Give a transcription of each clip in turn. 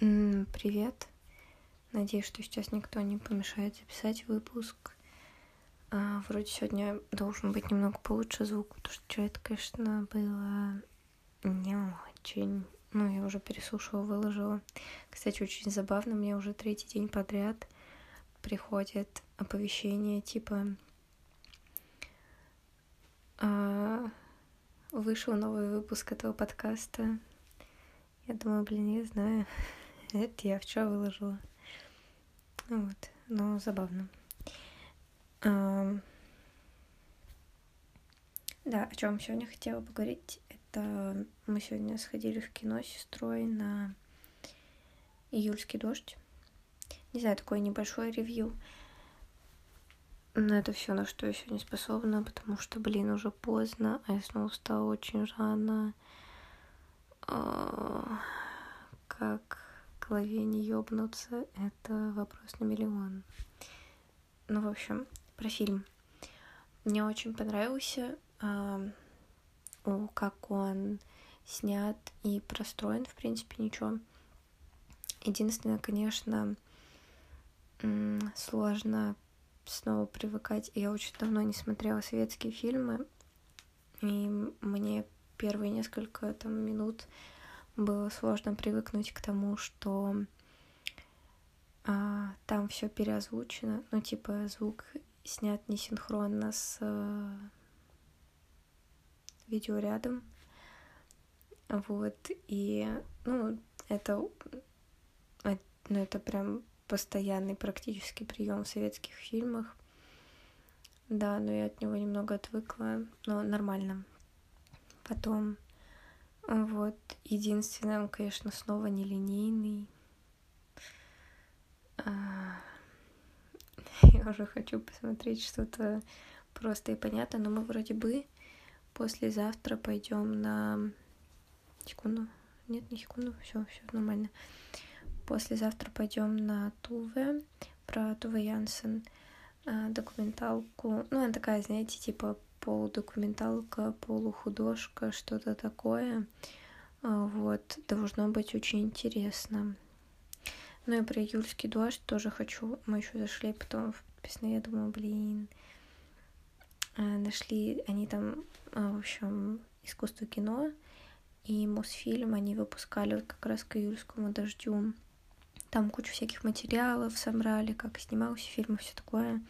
Привет. Надеюсь, что сейчас никто не помешает записать выпуск. А, вроде сегодня должен быть немного получше звук, потому что вчера это, конечно, было не очень. Ну, я уже переслушала, выложила. Кстати, очень забавно, мне уже третий день подряд приходит оповещение типа а, вышел новый выпуск этого подкаста. Я думаю, блин, я знаю. Это я вчера выложила. Вот, но забавно. А, да, о чем сегодня хотела поговорить, это мы сегодня сходили в кино с сестрой на июльский дождь. Не знаю, такое небольшое ревью. Но это все, на что я сегодня способна, потому что, блин, уже поздно, а я снова встала очень рано. А, как голове не ёбнуться, это вопрос на миллион. Ну, в общем, про фильм. Мне очень понравился, э, как он снят и простроен, в принципе, ничего. Единственное, конечно, сложно снова привыкать. Я очень давно не смотрела советские фильмы, и мне первые несколько там минут было сложно привыкнуть к тому, что а, там все переозвучено, ну типа звук снят не синхронно с а, видео рядом, вот и ну это а, ну это прям постоянный практически прием в советских фильмах. Да, но я от него немного отвыкла, но нормально. Потом вот. Единственное, он, конечно, снова нелинейный. А, я уже хочу посмотреть что-то просто и понятно, но мы вроде бы послезавтра пойдем на секунду. Нет, не секунду, все, все нормально. Послезавтра пойдем на Туве про Туве Янсен а, документалку. Ну, она такая, знаете, типа полудокументалка, полухудожка, что-то такое. А, вот, должно быть очень интересно. Ну и про июльский дождь тоже хочу. Мы еще зашли потом в подписные, я думаю, блин. А, нашли они там, а, в общем, искусство кино и Мосфильм, они выпускали вот как раз к июльскому дождю. Там кучу всяких материалов собрали, как снимался фильм и все такое.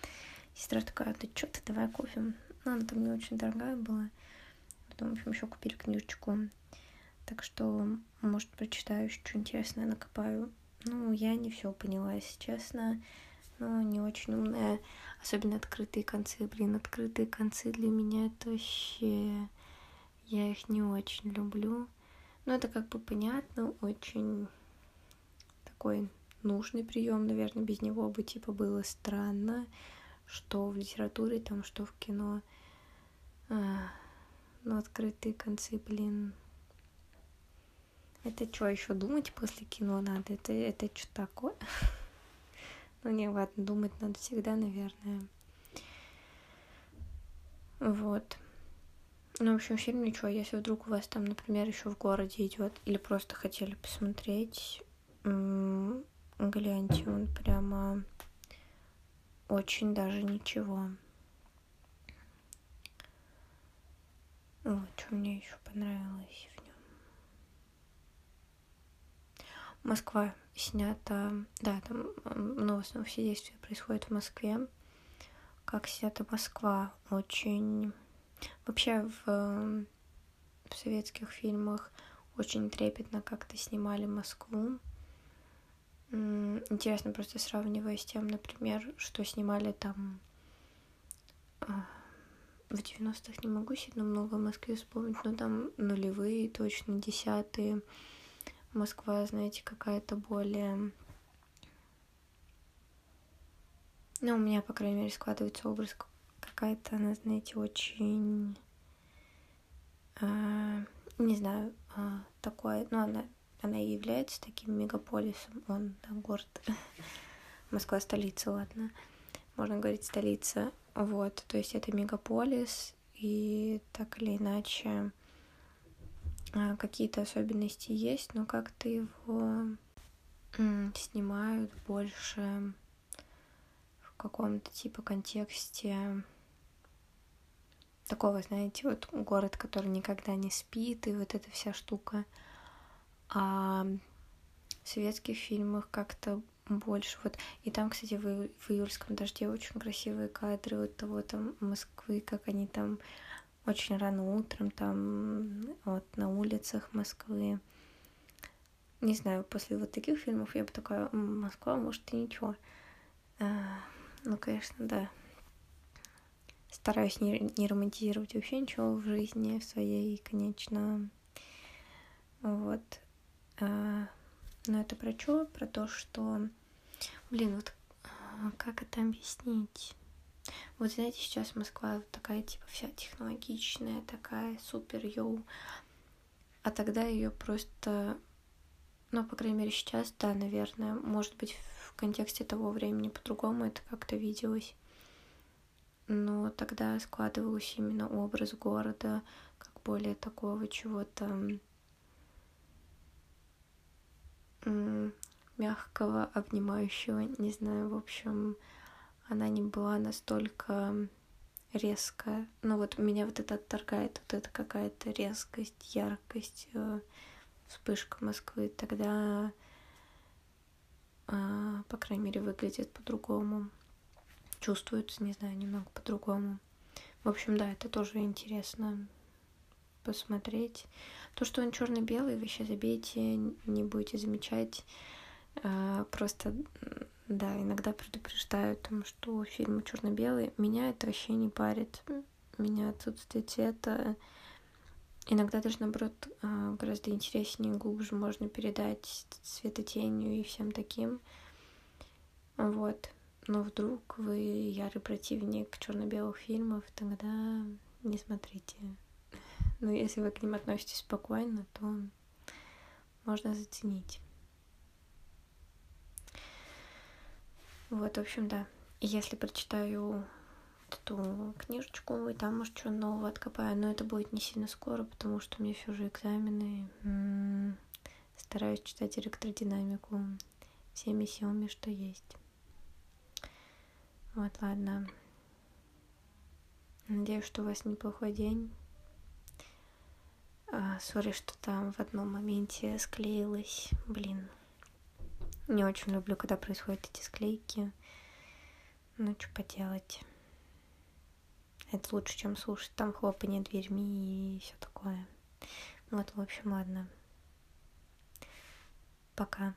Сестра такая, да что ты, давай купим. Ну, она там не очень дорогая была. Потом, в общем, еще купили книжечку. Так что, может, прочитаю еще что интересное, накопаю. Ну, я не все поняла, если честно. Ну, не очень умная. Особенно открытые концы. Блин, открытые концы для меня это вообще... Я их не очень люблю. Но это как бы понятно, очень такой нужный прием, наверное, без него бы типа было странно что в литературе, там, что в кино. А, ну, открытые концы, блин. Это что, еще думать после кино надо? Это, это что такое? ну, не, ладно, думать надо всегда, наверное. Вот. Ну, в общем, фильм ничего. Если вдруг у вас там, например, еще в городе идет, или просто хотели посмотреть, гляньте, он прямо очень даже ничего. Вот, что мне еще понравилось в нем. Москва снята, да, там ну, в основном все действия происходят в Москве. Как снята Москва, очень... Вообще в, в советских фильмах очень трепетно как-то снимали Москву. Интересно просто сравнивая с тем, например, что снимали там а, в 90-х не могу сильно много в Москве вспомнить, но там нулевые, точно десятые. Москва, знаете, какая-то более... Ну, у меня, по крайней мере, складывается образ какая-то, она, знаете, очень... Э, не знаю, э, такое... Ну, она она и является таким мегаполисом, он, да, город. Москва столица, ладно. Можно говорить столица. Вот, то есть это мегаполис, и так или иначе а, какие-то особенности есть, но как-то его снимают больше в каком-то типа контексте такого, знаете, вот город, который никогда не спит, и вот эта вся штука. А в советских фильмах как-то больше. Вот. И там, кстати, в, в июльском дожде очень красивые кадры вот того там Москвы, как они там очень рано утром там вот на улицах Москвы. Не знаю, после вот таких фильмов я бы такая, Москва, может, и ничего. А, ну, конечно, да. Стараюсь не, не романтизировать вообще ничего в жизни своей, конечно. Вот. А, но это про что? Про то, что... Блин, вот а, как это объяснить? Вот знаете, сейчас Москва такая типа вся технологичная, такая супер йоу. А тогда ее просто, ну, по крайней мере, сейчас, да, наверное, может быть, в контексте того времени по-другому это как-то виделось. Но тогда складывался именно образ города, как более такого чего-то мягкого, обнимающего, не знаю, в общем, она не была настолько резкая. Ну вот меня вот это отторгает, вот это какая-то резкость, яркость, э, вспышка Москвы. Тогда, э, по крайней мере, выглядит по-другому. Чувствуется, не знаю, немного по-другому. В общем, да, это тоже интересно посмотреть. То, что он черно-белый, вы сейчас забейте, не будете замечать. Э, просто да, иногда предупреждают, там, что фильмы черно-белые. Меня это вообще не парит. Меня отсутствие цвета. Иногда даже, наоборот, а, гораздо интереснее глубже можно передать цветотенью и всем таким. Вот. Но вдруг вы ярый противник черно-белых фильмов, тогда не смотрите. Но если вы к ним относитесь спокойно, то можно заценить. Вот, в общем, да. Если прочитаю эту книжечку, и там, может, что нового откопаю, но это будет не сильно скоро, потому что у меня все же экзамены. М-м-м. Стараюсь читать электродинамику всеми силами, что есть. Вот, ладно. Надеюсь, что у вас неплохой день. А, сори, что там в одном моменте склеилась. Блин, не очень люблю, когда происходят эти склейки. Ну, что поделать. Это лучше, чем слушать там хлопанье дверьми и все такое. Вот, в общем, ладно. Пока.